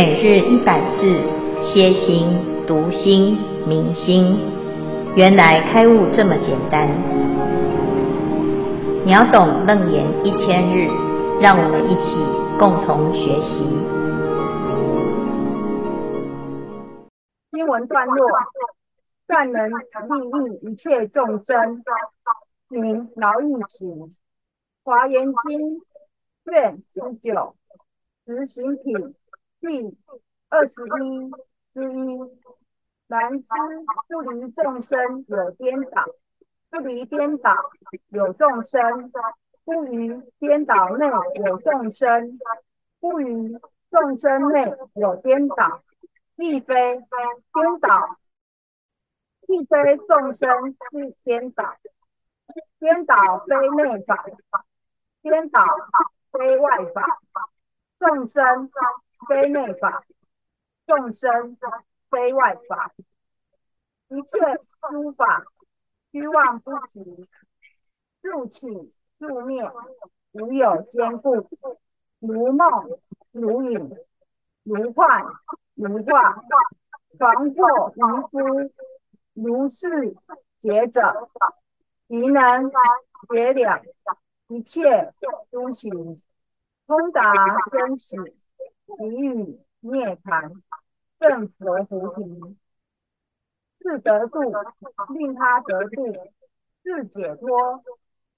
每日一百字，歇心、读心、明心，原来开悟这么简单。秒懂楞严一千日，让我们一起共同学习。经文段落：善能利益一切众生，名劳逸行。华严经卷十九，实行品。第二十一之一，然知不离众生有颠倒，不离颠倒有众生，不于颠倒内有众生，不于众生内有颠倒，亦非颠倒，亦非众生是颠倒，颠倒非内法，颠倒非外法，众生。非内法，众生非外法，一切诸法虚妄不实，入起入灭，无有坚固，如梦如影，如幻如化，常作愚夫，如是觉者，宜能觉了一切诸行，通达真实。离欲涅槃，证佛菩提，自得度，令他得度；自解脱，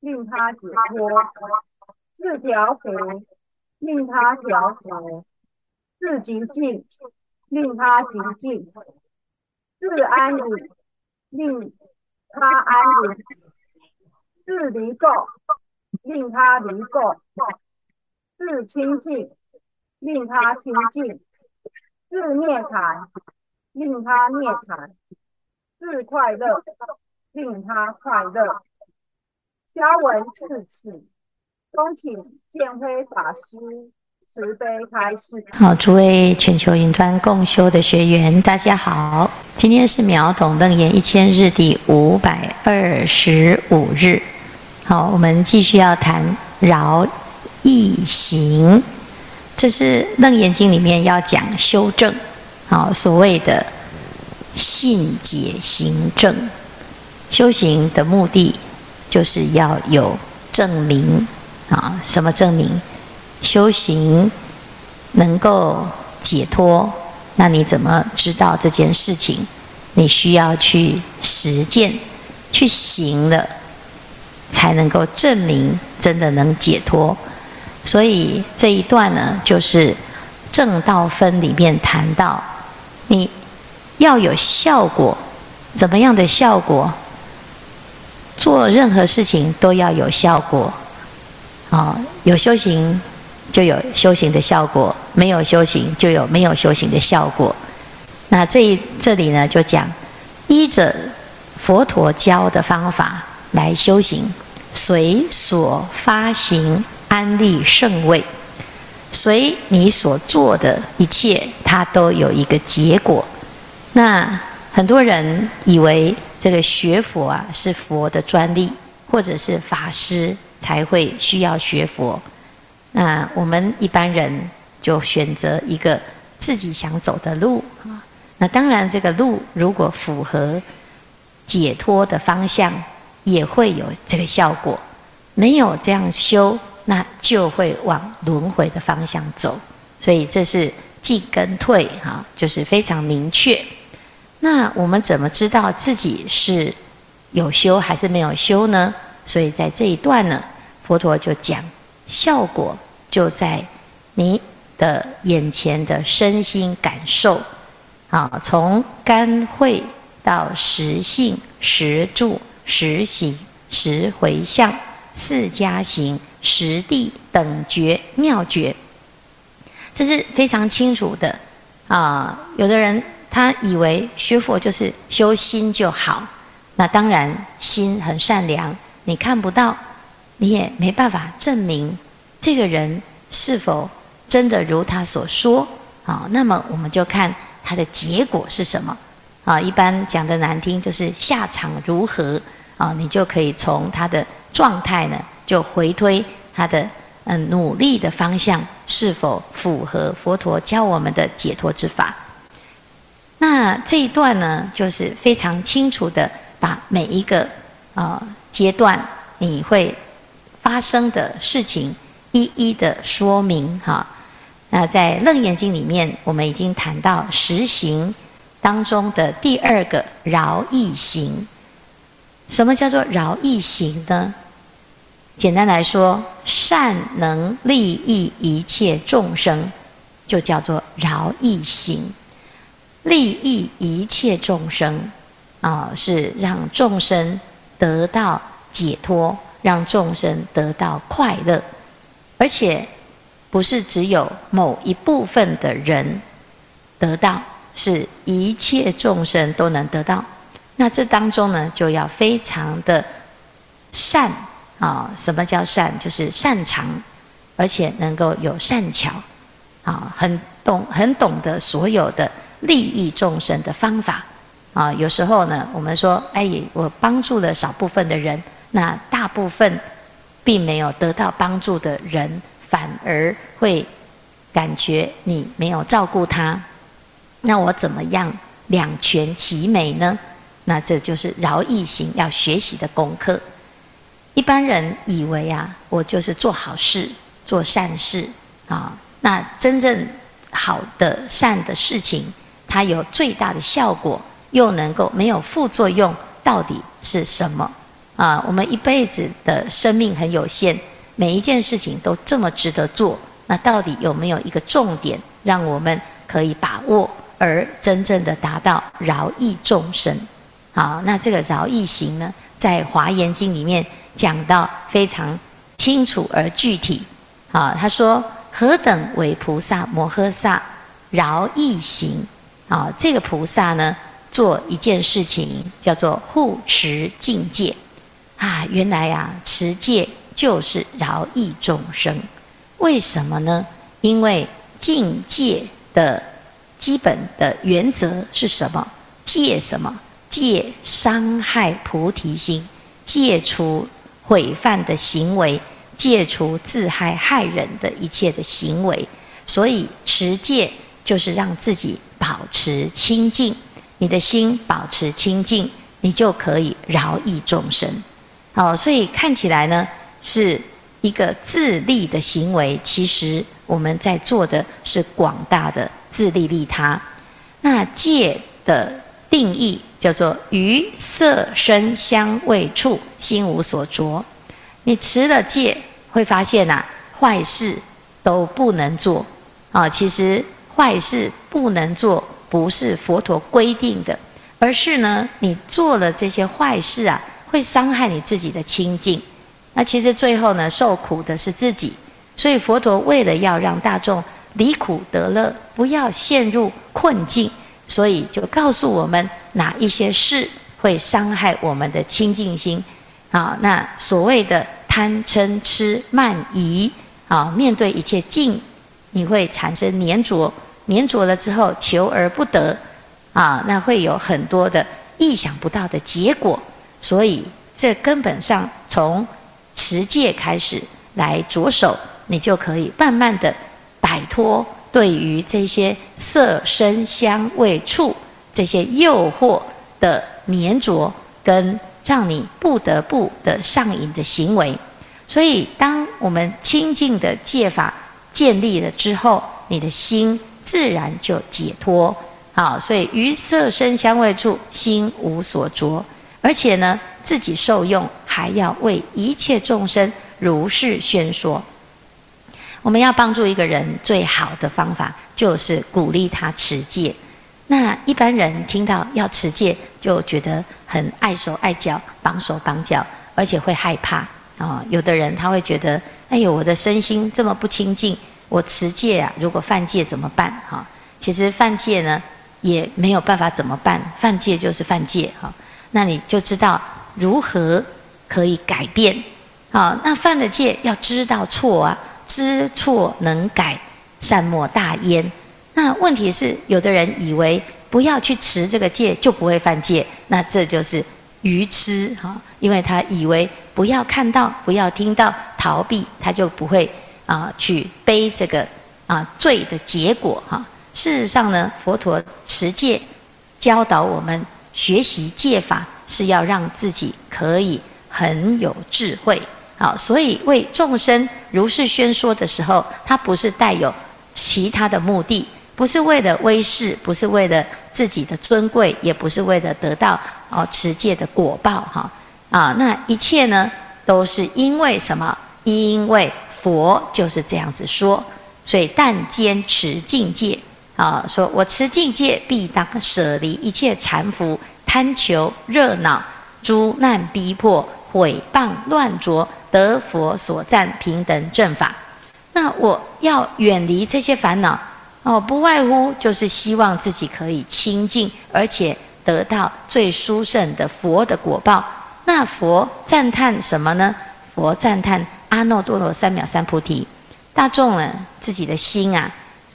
令他解脱；自调伏，令他调伏；自极静，令他极静；自安隐，令他安隐；自离垢，令他离垢；自清净。令他清净，自涅槃；令他涅槃，自快乐；令他快乐。消文至此，恭请建辉法师慈悲开示。好，诸位全球云端共修的学员，大家好，今天是秒懂楞严一千日第五百二十五日。好，我们继续要谈劳役行。这是《楞严经》里面要讲修正，啊，所谓的信解行证，修行的目的就是要有证明，啊，什么证明？修行能够解脱，那你怎么知道这件事情？你需要去实践，去行了，才能够证明真的能解脱。所以这一段呢，就是正道分里面谈到，你要有效果，怎么样的效果？做任何事情都要有效果，啊，有修行就有修行的效果，没有修行就有没有修行的效果。那这一这里呢，就讲依着佛陀教的方法来修行，随所发行。安立圣位，所以你所做的一切，它都有一个结果。那很多人以为这个学佛啊是佛的专利，或者是法师才会需要学佛。那我们一般人就选择一个自己想走的路啊。那当然，这个路如果符合解脱的方向，也会有这个效果。没有这样修。那就会往轮回的方向走，所以这是进跟退哈，就是非常明确。那我们怎么知道自己是有修还是没有修呢？所以在这一段呢，佛陀就讲，效果就在你的眼前的身心感受啊，从干慧到实性、实住、实行、实回向。四加行、实地等觉妙觉，这是非常清楚的啊！有的人他以为学佛就是修心就好，那当然心很善良，你看不到，你也没办法证明这个人是否真的如他所说啊。那么我们就看他的结果是什么啊？一般讲的难听就是下场如何啊？你就可以从他的。状态呢，就回推他的嗯努力的方向是否符合佛陀教我们的解脱之法。那这一段呢，就是非常清楚的把每一个啊、呃、阶段你会发生的事情一一的说明哈。那在《楞严经》里面，我们已经谈到十行当中的第二个饶益行。什么叫做饶益行呢？简单来说，善能利益一切众生，就叫做饶益行。利益一切众生，啊，是让众生得到解脱，让众生得到快乐，而且不是只有某一部分的人得到，是一切众生都能得到。那这当中呢，就要非常的善啊，什么叫善？就是擅长，而且能够有善巧，啊，很懂，很懂得所有的。利益众生的方法啊，有时候呢，我们说，哎，我帮助了少部分的人，那大部分并没有得到帮助的人，反而会感觉你没有照顾他。那我怎么样两全其美呢？那这就是饶益行要学习的功课。一般人以为啊，我就是做好事、做善事啊，那真正好的善的事情。它有最大的效果，又能够没有副作用，到底是什么？啊，我们一辈子的生命很有限，每一件事情都这么值得做，那到底有没有一个重点，让我们可以把握，而真正的达到饶益众生？好，那这个饶益行呢，在《华严经》里面讲到非常清楚而具体。啊，他说：何等为菩萨摩诃萨饶益行？啊，这个菩萨呢，做一件事情叫做护持净戒，啊，原来呀、啊，持戒就是饶益众生。为什么呢？因为净戒的基本的原则是什么？戒什么？戒伤害菩提心，戒除毁犯的行为，戒除自害害人的一切的行为。所以持戒就是让自己。保持清净，你的心保持清净，你就可以饶益众生。好，所以看起来呢，是一个自利的行为，其实我们在做的是广大的自利利他。那戒的定义叫做于色身香味触心无所着。你持了戒，会发现呐、啊，坏事都不能做啊。其实。坏事不能做，不是佛陀规定的，而是呢，你做了这些坏事啊，会伤害你自己的清净。那其实最后呢，受苦的是自己。所以佛陀为了要让大众离苦得乐，不要陷入困境，所以就告诉我们哪一些事会伤害我们的清净心。啊，那所谓的贪嗔痴慢疑啊，面对一切境，你会产生粘着。粘着了之后，求而不得，啊，那会有很多的意想不到的结果。所以，这根本上从持戒开始来着手，你就可以慢慢的摆脱对于这些色、声、香、味、触这些诱惑的黏着，跟让你不得不的上瘾的行为。所以，当我们清净的戒法建立了之后，你的心。自然就解脱，好，所以于色身香味处心无所着，而且呢，自己受用，还要为一切众生如是宣说。我们要帮助一个人最好的方法，就是鼓励他持戒。那一般人听到要持戒，就觉得很碍手碍脚，绑手绑脚，而且会害怕啊。有的人他会觉得，哎呦，我的身心这么不清净。我持戒啊，如果犯戒怎么办？哈，其实犯戒呢也没有办法怎么办，犯戒就是犯戒哈。那你就知道如何可以改变。好，那犯了戒要知道错啊，知错能改，善莫大焉。那问题是，有的人以为不要去持这个戒就不会犯戒，那这就是愚痴哈，因为他以为不要看到、不要听到、逃避，他就不会。啊去背这个啊罪的结果哈。事实上呢，佛陀持戒教导我们学习戒法，是要让自己可以很有智慧。好，所以为众生如是宣说的时候，它不是带有其他的目的，不是为了威势，不是为了自己的尊贵，也不是为了得到哦持戒的果报哈啊，那一切呢都是因为什么？因为佛就是这样子说，所以但坚持净戒啊，说我持净戒，必当舍离一切缠缚、贪求、热恼、诸难逼迫、毁谤乱着。得佛所赞平等正法，那我要远离这些烦恼哦，不外乎就是希望自己可以清净，而且得到最殊胜的佛的果报。那佛赞叹什么呢？佛赞叹阿耨多罗三藐三菩提。大众呢，自己的心啊，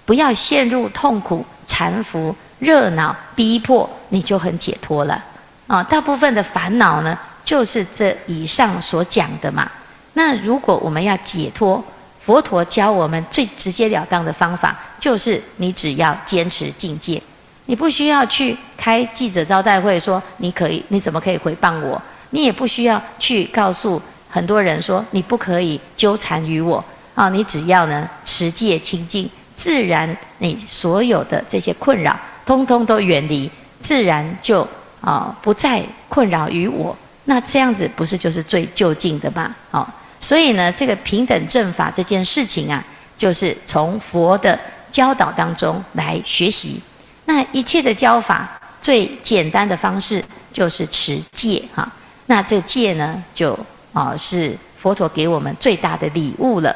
不要陷入痛苦、缠缚、热闹、逼迫，你就很解脱了啊。大部分的烦恼呢，就是这以上所讲的嘛。那如果我们要解脱，佛陀教我们最直截了当的方法，就是你只要坚持境界，你不需要去开记者招待会说你可以，你怎么可以回谤我？你也不需要去告诉很多人说你不可以纠缠于我啊！你只要呢持戒清净，自然你所有的这些困扰，通通都远离，自然就啊不再困扰于我。那这样子不是就是最就近的吗？好。所以呢，这个平等正法这件事情啊，就是从佛的教导当中来学习。那一切的教法最简单的方式就是持戒哈。那这戒呢，就啊是佛陀给我们最大的礼物了。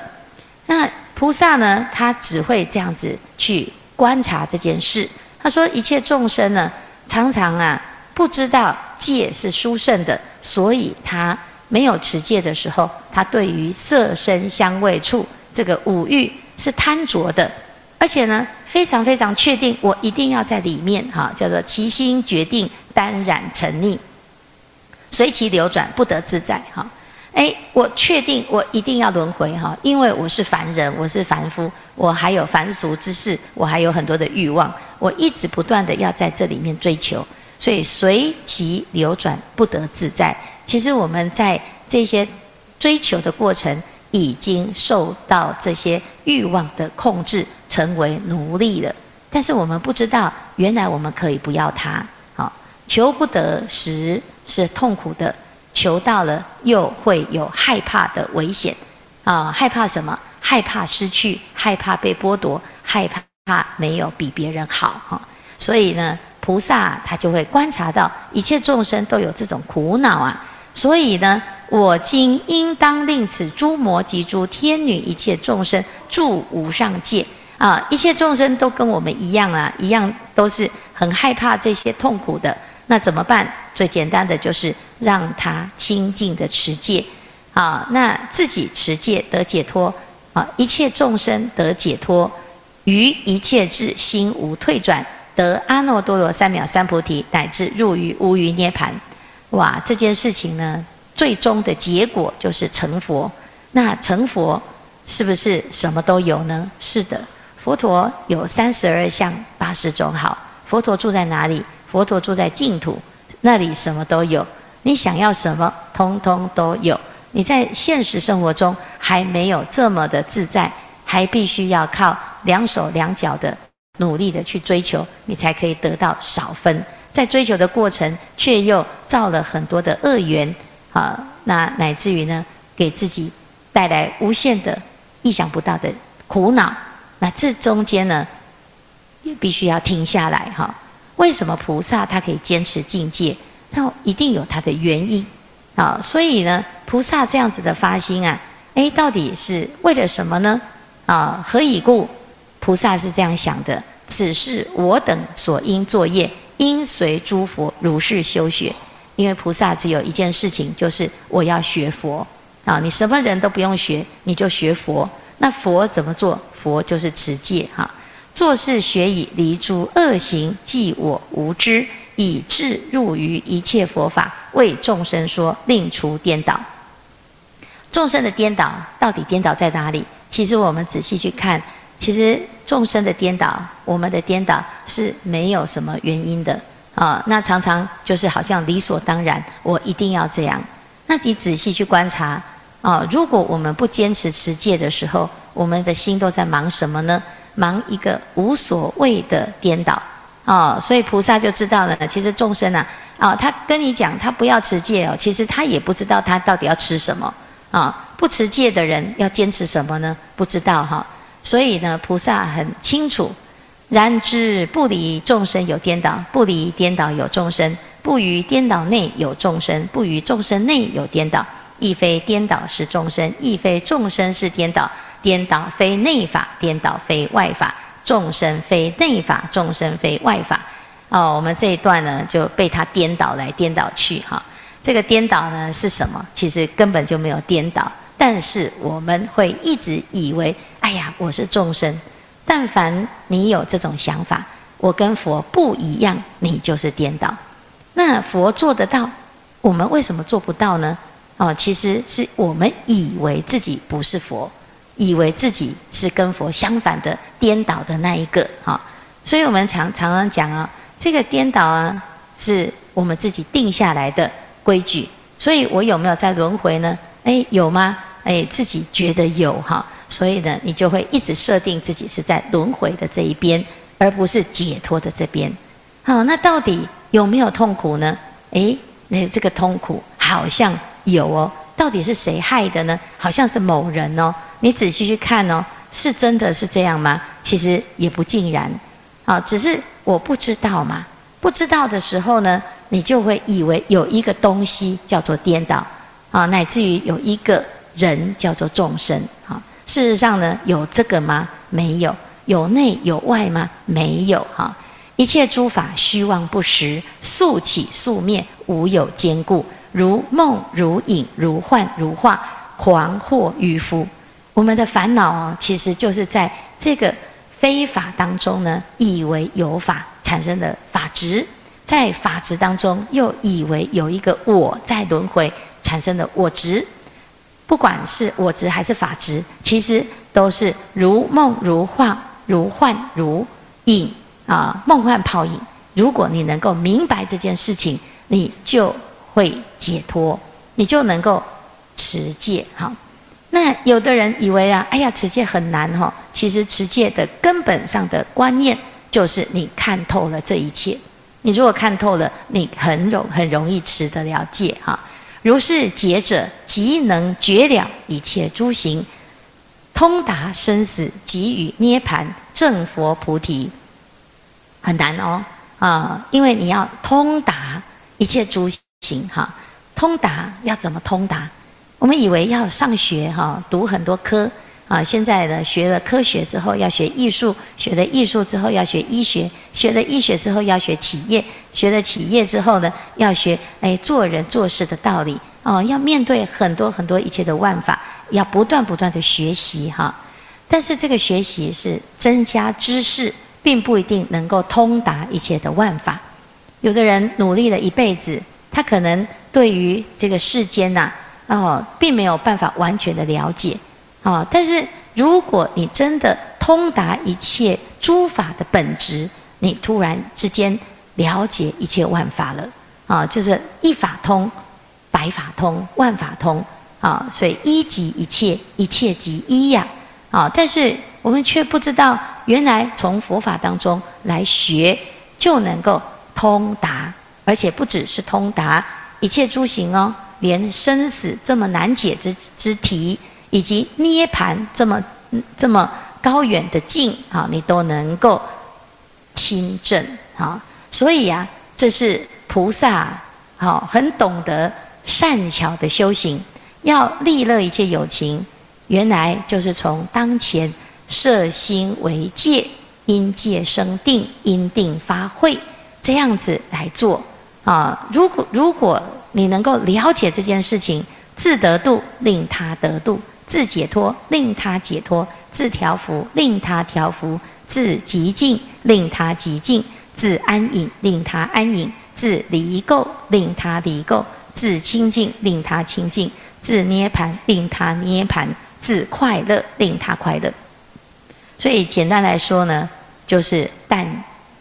那菩萨呢，他只会这样子去观察这件事。他说，一切众生呢，常常啊不知道戒是殊胜的，所以他。没有持戒的时候，他对于色身香味触这个五欲是贪着的，而且呢，非常非常确定，我一定要在里面哈，叫做其心决定耽染沉溺，随其流转不得自在哈。哎，我确定我一定要轮回哈，因为我是凡人，我是凡夫，我还有凡俗之事，我还有很多的欲望，我一直不断的要在这里面追求，所以随其流转不得自在。其实我们在这些追求的过程，已经受到这些欲望的控制，成为奴隶了。但是我们不知道，原来我们可以不要它。好，求不得时是痛苦的，求到了又会有害怕的危险。啊，害怕什么？害怕失去，害怕被剥夺，害怕没有比别人好。哈，所以呢，菩萨他就会观察到一切众生都有这种苦恼啊。所以呢，我今应当令此诸魔及诸天女一切众生住无上界啊！一切众生都跟我们一样啊，一样都是很害怕这些痛苦的。那怎么办？最简单的就是让他清净的持戒啊，那自己持戒得解脱啊，一切众生得解脱，于一切智心无退转，得阿耨多罗三藐三菩提，乃至入于无余涅槃。哇，这件事情呢，最终的结果就是成佛。那成佛是不是什么都有呢？是的，佛陀有三十二相八十种好。佛陀住在哪里？佛陀住在净土，那里什么都有。你想要什么，通通都有。你在现实生活中还没有这么的自在，还必须要靠两手两脚的努力的去追求，你才可以得到少分。在追求的过程，却又造了很多的恶缘，啊，那乃至于呢，给自己带来无限的意想不到的苦恼。那这中间呢，也必须要停下来哈。为什么菩萨他可以坚持境界？那一定有他的原因啊。所以呢，菩萨这样子的发心啊，诶，到底是为了什么呢？啊，何以故？菩萨是这样想的：此是我等所应作业。应随诸佛如是修学，因为菩萨只有一件事情，就是我要学佛啊！你什么人都不用学，你就学佛。那佛怎么做？佛就是持戒哈，做事学以离诸恶行，即我无知，以智入于一切佛法，为众生说，令除颠倒。众生的颠倒到底颠倒在哪里？其实我们仔细去看，其实众生的颠倒，我们的颠倒是没有什么原因的啊。那常常就是好像理所当然，我一定要这样。那你仔细去观察啊，如果我们不坚持持戒的时候，我们的心都在忙什么呢？忙一个无所谓的颠倒啊。所以菩萨就知道了，其实众生啊，啊，他跟你讲他不要持戒哦，其实他也不知道他到底要吃什么啊。不持戒的人要坚持什么呢？不知道哈。所以呢，菩萨很清楚，然知不离众生有颠倒，不离颠倒有众生。不于颠倒内有众生，不于众生内有颠倒，亦非颠倒是众生，亦非众生是颠倒。颠倒非内法，颠倒非外法，众生非内法，众生非外法。哦，我们这一段呢就被他颠倒来颠倒去哈。这个颠倒呢是什么？其实根本就没有颠倒，但是我们会一直以为，哎呀，我是众生。但凡你有这种想法，我跟佛不一样，你就是颠倒。那佛做得到，我们为什么做不到呢？哦，其实是我们以为自己不是佛，以为自己是跟佛相反的颠倒的那一个。哈，所以我们常常常讲啊，这个颠倒啊，是我们自己定下来的规矩。所以我有没有在轮回呢？哎，有吗？哎，自己觉得有哈，所以呢，你就会一直设定自己是在轮回的这一边，而不是解脱的这边。好，那到底？有没有痛苦呢？诶，那这个痛苦好像有哦。到底是谁害的呢？好像是某人哦。你仔细去看哦，是真的是这样吗？其实也不尽然。啊，只是我不知道嘛。不知道的时候呢，你就会以为有一个东西叫做颠倒啊，乃至于有一个人叫做众生啊。事实上呢，有这个吗？没有。有内有外吗？没有哈。一切诸法虚妄不实，速起速灭，无有坚固，如梦如影，如幻如化，狂惑愚夫。我们的烦恼啊，其实就是在这个非法当中呢，以为有法产生的法执，在法执当中又以为有一个我在轮回产生的我执。不管是我执还是法执，其实都是如梦如幻，如幻如影。啊，梦幻泡影。如果你能够明白这件事情，你就会解脱，你就能够持戒。哈，那有的人以为啊，哎呀，持戒很难哈。其实持戒的根本上的观念就是你看透了这一切。你如果看透了，你很容很容易持得了戒哈。如是解者，即能绝了一切诸行，通达生死，即与涅盘正佛菩提。很难哦，啊，因为你要通达一切诸行哈，通达要怎么通达？我们以为要上学哈，读很多科啊，现在呢学了科学之后要学艺术，学了艺术之后要学医学，学了医学之后要学企业，学了企业之后呢要学哎做人做事的道理哦，要面对很多很多一切的万法，要不断不断的学习哈。但是这个学习是增加知识。并不一定能够通达一切的万法。有的人努力了一辈子，他可能对于这个世间呐，哦，并没有办法完全的了解，啊。但是如果你真的通达一切诸法的本质，你突然之间了解一切万法了，啊，就是一法通，百法通，万法通，啊，所以一即一切，一切即一呀，啊，但是。我们却不知道，原来从佛法当中来学，就能够通达，而且不只是通达一切诸行哦，连生死这么难解之之题，以及涅槃这么这么高远的境啊，你都能够亲证啊。所以呀，这是菩萨好很懂得善巧的修行，要利乐一切有情，原来就是从当前。设心为戒，因戒生定，因定发慧，这样子来做啊！如果如果你能够了解这件事情，自得度令他得度，自解脱令他解脱，自调伏令他调伏，自极静令他极静，自安隐令他安隐，自离垢令他离垢，自清净令他清净，自涅槃令他涅槃。自快乐，令他快乐。所以简单来说呢，就是但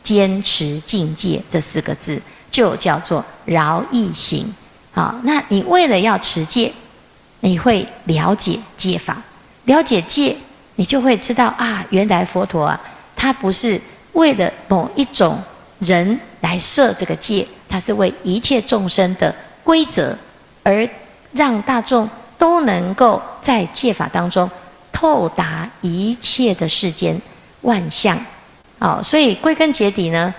坚持境界这四个字，就叫做饶益行。啊，那你为了要持戒，你会了解戒法，了解戒，你就会知道啊，原来佛陀啊，他不是为了某一种人来设这个戒，他是为一切众生的规则，而让大众都能够在戒法当中透达一切的世间万象。哦，所以归根结底呢，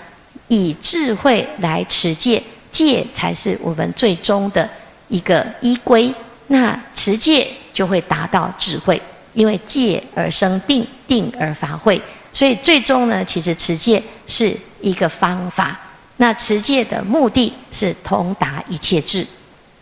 以智慧来持戒。戒才是我们最终的一个依归，那持戒就会达到智慧，因为戒而生定，定而发慧，所以最终呢，其实持戒是一个方法。那持戒的目的是通达一切智。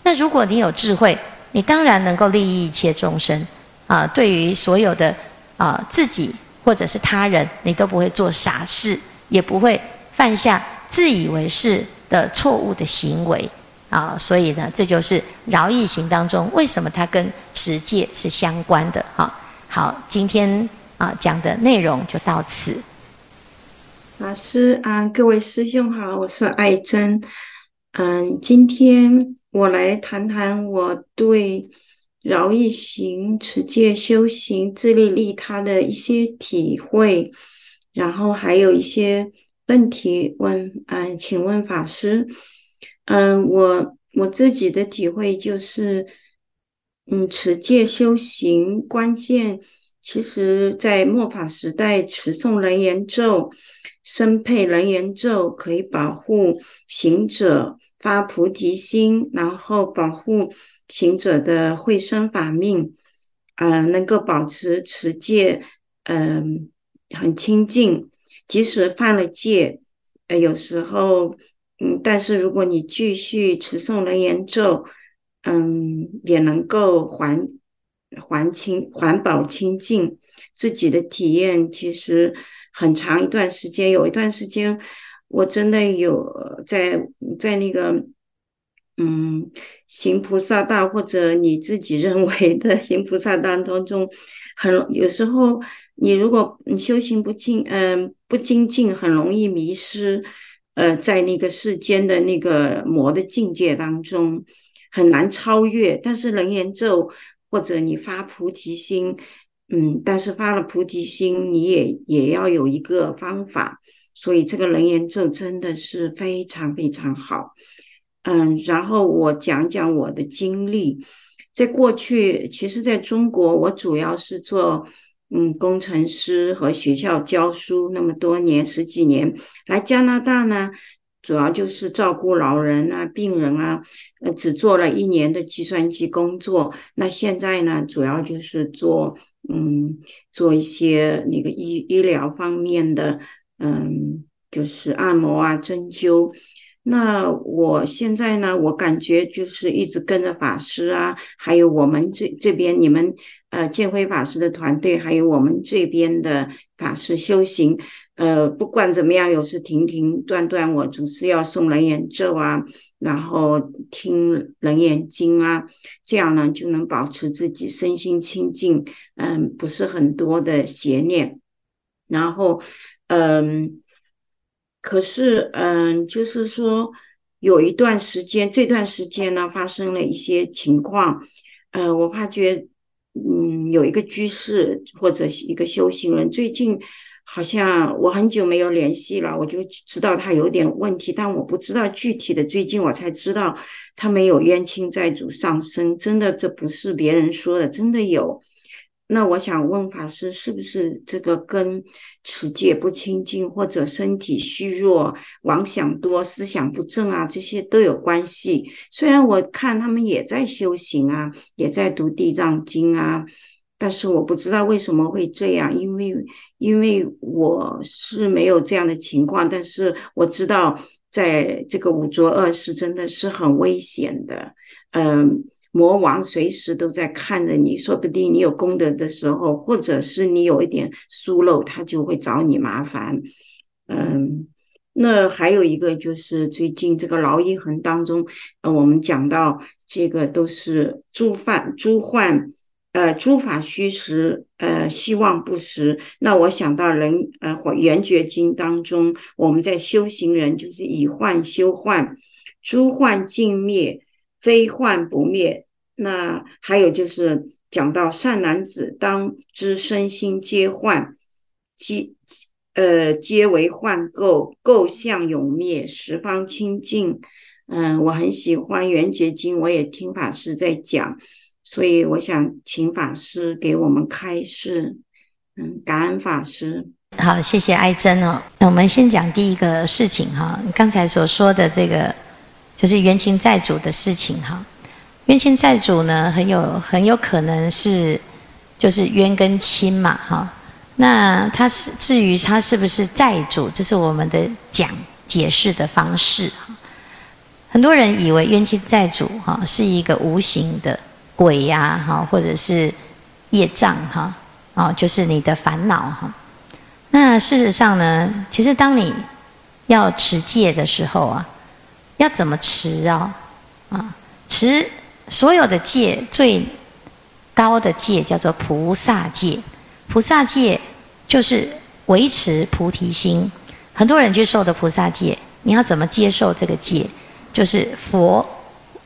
那如果你有智慧，你当然能够利益一切众生啊。对于所有的啊自己或者是他人，你都不会做傻事，也不会犯下自以为是。的错误的行为啊，所以呢，这就是饶益行当中为什么它跟持戒是相关的哈。好，今天啊讲的内容就到此。老师啊，各位师兄好，我是爱珍。嗯，今天我来谈谈我对饶益行、持戒修行、自利利他的一些体会，然后还有一些。问题问，嗯，请问法师，嗯，我我自己的体会就是，嗯，持戒修行关键，其实在末法时代持诵楞严咒，身配楞严咒，可以保护行者发菩提心，然后保护行者的慧生法命，嗯，能够保持持戒，嗯，很清净。即使犯了戒，呃，有时候，嗯，但是如果你继续持诵楞严咒，嗯，也能够还还清环保清净自己的体验。其实很长一段时间，有一段时间，我真的有在在那个，嗯，行菩萨道或者你自己认为的 行菩萨道当中，很有时候。你如果修行不精，嗯、不精进，很容易迷失，呃，在那个世间的那个魔的境界当中，很难超越。但是楞严咒或者你发菩提心，嗯，但是发了菩提心，你也也要有一个方法。所以这个楞严咒真的是非常非常好。嗯，然后我讲讲我的经历，在过去，其实在中国，我主要是做。嗯，工程师和学校教书那么多年，十几年，来加拿大呢，主要就是照顾老人啊、病人啊，呃，只做了一年的计算机工作。那现在呢，主要就是做，嗯，做一些那个医医疗方面的，嗯，就是按摩啊、针灸。那我现在呢，我感觉就是一直跟着法师啊，还有我们这这边你们呃建辉法师的团队，还有我们这边的法师修行，呃，不管怎么样，有时停停断断，我总是要诵楞严咒啊，然后听楞严经啊，这样呢就能保持自己身心清净，嗯，不是很多的邪念，然后嗯。可是，嗯，就是说，有一段时间，这段时间呢，发生了一些情况，呃，我发觉，嗯，有一个居士或者一个修行人，最近好像我很久没有联系了，我就知道他有点问题，但我不知道具体的。最近我才知道他没有冤亲债主上身，真的，这不是别人说的，真的有。那我想问法师，是不是这个跟持戒不清净，或者身体虚弱、妄想多、思想不正啊，这些都有关系？虽然我看他们也在修行啊，也在读地藏经啊，但是我不知道为什么会这样，因为因为我是没有这样的情况，但是我知道在这个五浊恶世真的是很危险的，嗯。魔王随时都在看着你，说不定你有功德的时候，或者是你有一点疏漏，他就会找你麻烦。嗯，那还有一个就是最近这个劳逸衡当中，呃，我们讲到这个都是诸犯诸患，呃，诸法虚实，呃，希望不实。那我想到人，呃，《或圆觉经》当中，我们在修行人就是以幻修幻，诸幻尽灭，非幻不灭。那还有就是讲到善男子，当知身心皆幻，皆呃皆为幻构，构相永灭，十方清净。嗯，我很喜欢《圆觉经》，我也听法师在讲。所以我想请法师给我们开示，嗯，感恩法师。好，谢谢爱珍哦。那我们先讲第一个事情哈，刚才所说的这个就是冤亲债主的事情哈。冤亲债主呢，很有很有可能是就是冤跟亲嘛哈。那他是至于他是不是债主，这是我们的讲解释的方式哈。很多人以为冤亲债主哈是一个无形的。鬼呀，哈，或者是业障，哈，哦，就是你的烦恼，哈。那事实上呢，其实当你要持戒的时候啊，要怎么持啊？啊，持所有的戒最高的戒叫做菩萨戒，菩萨戒就是维持菩提心。很多人去受的菩萨戒，你要怎么接受这个戒？就是佛，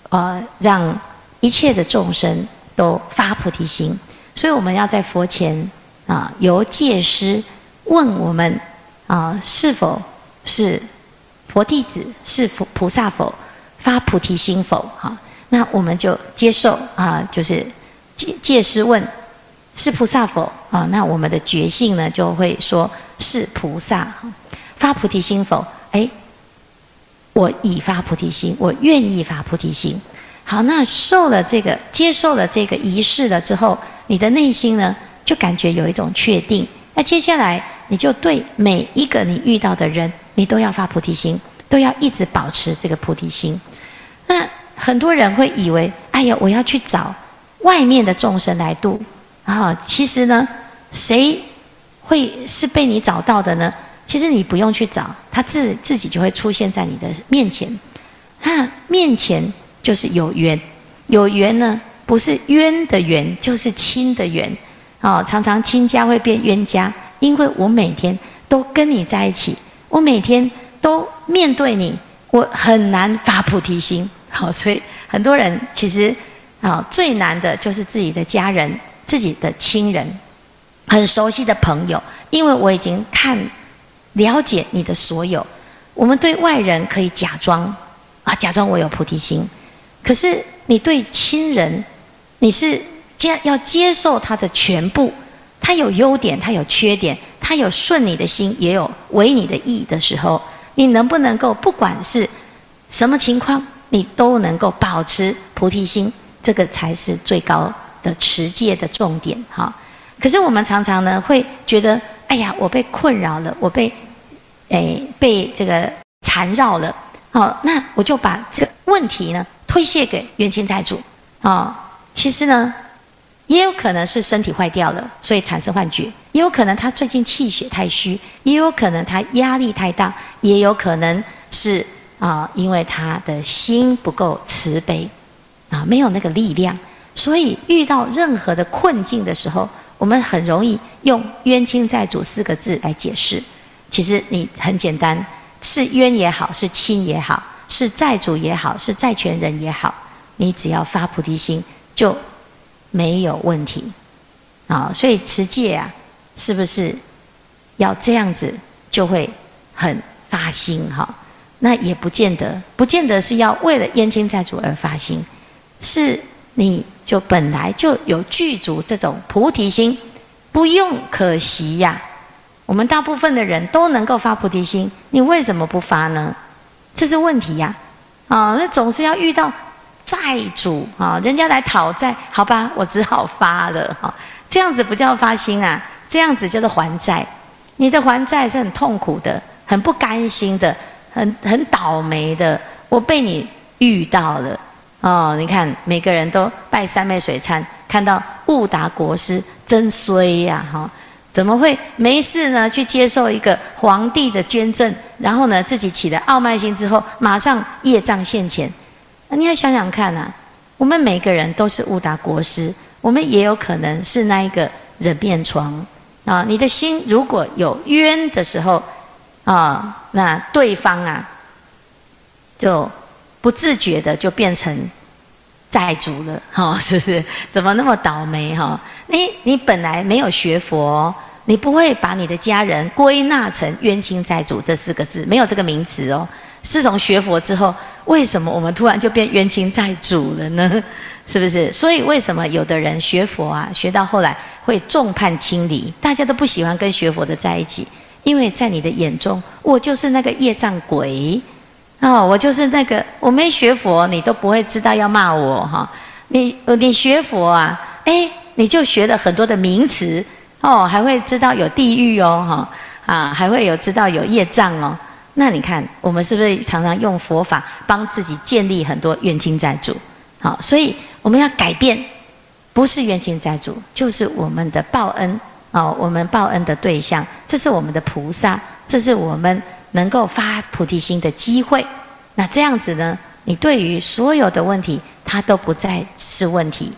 呃，让。一切的众生都发菩提心，所以我们要在佛前啊，由戒师问我们啊，是否是佛弟子，是佛菩萨否，发菩提心否？哈，那我们就接受啊，就是戒戒师问是菩萨否？啊，那我们的觉性呢，就会说是菩萨。发菩提心否？哎，我已发菩提心，我愿意发菩提心。好，那受了这个，接受了这个仪式了之后，你的内心呢，就感觉有一种确定。那接下来，你就对每一个你遇到的人，你都要发菩提心，都要一直保持这个菩提心。那很多人会以为，哎呀，我要去找外面的众生来度啊。其实呢，谁会是被你找到的呢？其实你不用去找，他自自己就会出现在你的面前。那面前。就是有缘，有缘呢，不是冤的缘，就是亲的缘。哦，常常亲家会变冤家，因为我每天都跟你在一起，我每天都面对你，我很难发菩提心。好，所以很多人其实啊，最难的就是自己的家人、自己的亲人、很熟悉的朋友，因为我已经看了解你的所有。我们对外人可以假装啊，假装我有菩提心。可是你对亲人，你是接要接受他的全部，他有优点，他有缺点，他有顺你的心，也有违你的意的时候，你能不能够不管是什么情况，你都能够保持菩提心，这个才是最高的持戒的重点哈。可是我们常常呢会觉得，哎呀，我被困扰了，我被哎被这个缠绕了，好，那我就把这个问题呢。推卸给冤亲债主啊、其实呢，也有可能是身体坏掉了，所以产生幻觉；也有可能他最近气血太虚；也有可能他压力太大；也有可能是啊、因为他的心不够慈悲啊、没有那个力量，所以遇到任何的困境的时候，我们很容易用冤亲债主四个字来解释。其实你很简单，是冤也好，是亲也好。是债主也好，是债权人也好，你只要发菩提心就没有问题啊。所以持戒啊，是不是要这样子就会很发心哈？那也不见得，不见得是要为了冤亲债主而发心，是你就本来就有具足这种菩提心，不用可惜呀。我们大部分的人都能够发菩提心，你为什么不发呢？这是问题呀，啊，那总是要遇到债主啊，人家来讨债，好吧，我只好发了哈，这样子不叫发心啊，这样子叫做还债。你的还债是很痛苦的，很不甘心的，很很倒霉的。我被你遇到了哦，你看每个人都拜三昧水忏，看到悟达国师真衰呀，哈。怎么会没事呢？去接受一个皇帝的捐赠，然后呢，自己起了傲慢心之后，马上业障现前。你要想想看、啊，我们每个人都是误打国师，我们也有可能是那一个人面床啊。你的心如果有冤的时候啊，那对方啊就不自觉的就变成债主了，哈，是不是？怎么那么倒霉哈？你你本来没有学佛，你不会把你的家人归纳成冤亲债主这四个字，没有这个名词哦。自从学佛之后，为什么我们突然就变冤亲债主了呢？是不是？所以为什么有的人学佛啊，学到后来会众叛亲离？大家都不喜欢跟学佛的在一起，因为在你的眼中，我就是那个业障鬼哦，我就是那个我没学佛，你都不会知道要骂我哈。你你学佛啊，诶，你就学了很多的名词哦，还会知道有地狱哦哈啊，还会有知道有业障哦。那你看，我们是不是常常用佛法帮自己建立很多冤亲债主？好，所以我们要改变，不是冤亲债主，就是我们的报恩哦，我们报恩的对象，这是我们的菩萨，这是我们能够发菩提心的机会。那这样子呢，你对于所有的问题，它都不再是问题。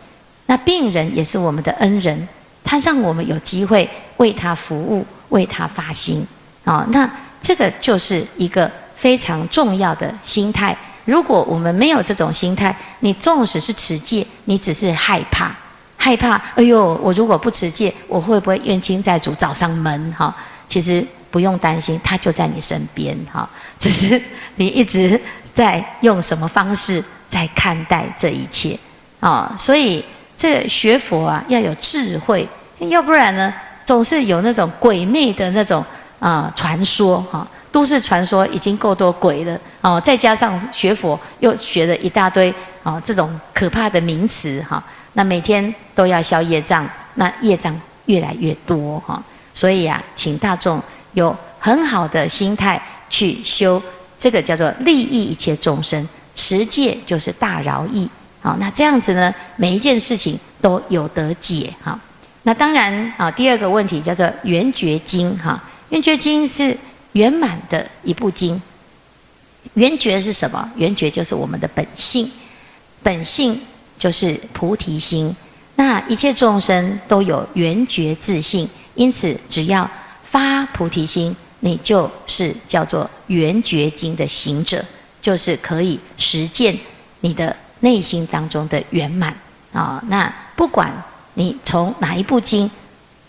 那病人也是我们的恩人，他让我们有机会为他服务，为他发心啊、哦。那。这个就是一个非常重要的心态。如果我们没有这种心态，你纵使是持戒，你只是害怕，害怕。哎呦，我如果不持戒，我会不会冤亲债主找上门？哈，其实不用担心，他就在你身边。哈，只是你一直在用什么方式在看待这一切啊。所以这个学佛啊，要有智慧，要不然呢，总是有那种鬼魅的那种。啊，传说哈，都市传说已经够多鬼了哦，再加上学佛又学了一大堆啊，这种可怕的名词哈，那每天都要消业障，那业障越来越多哈，所以啊，请大众有很好的心态去修，这个叫做利益一切众生，持戒就是大饶益，好，那这样子呢，每一件事情都有得解哈。那当然啊，第二个问题叫做圆觉经哈。圆觉经是圆满的一部经。圆觉是什么？圆觉就是我们的本性，本性就是菩提心。那一切众生都有圆觉自性，因此只要发菩提心，你就是叫做圆觉经的行者，就是可以实践你的内心当中的圆满啊。那不管你从哪一部经，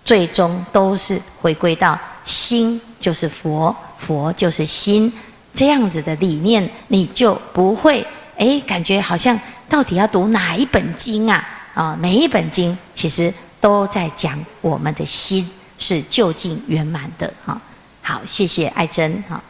最终都是回归到。心就是佛，佛就是心，这样子的理念，你就不会诶，感觉好像到底要读哪一本经啊？啊，每一本经其实都在讲我们的心是究竟圆满的哈。好，谢谢爱珍哈。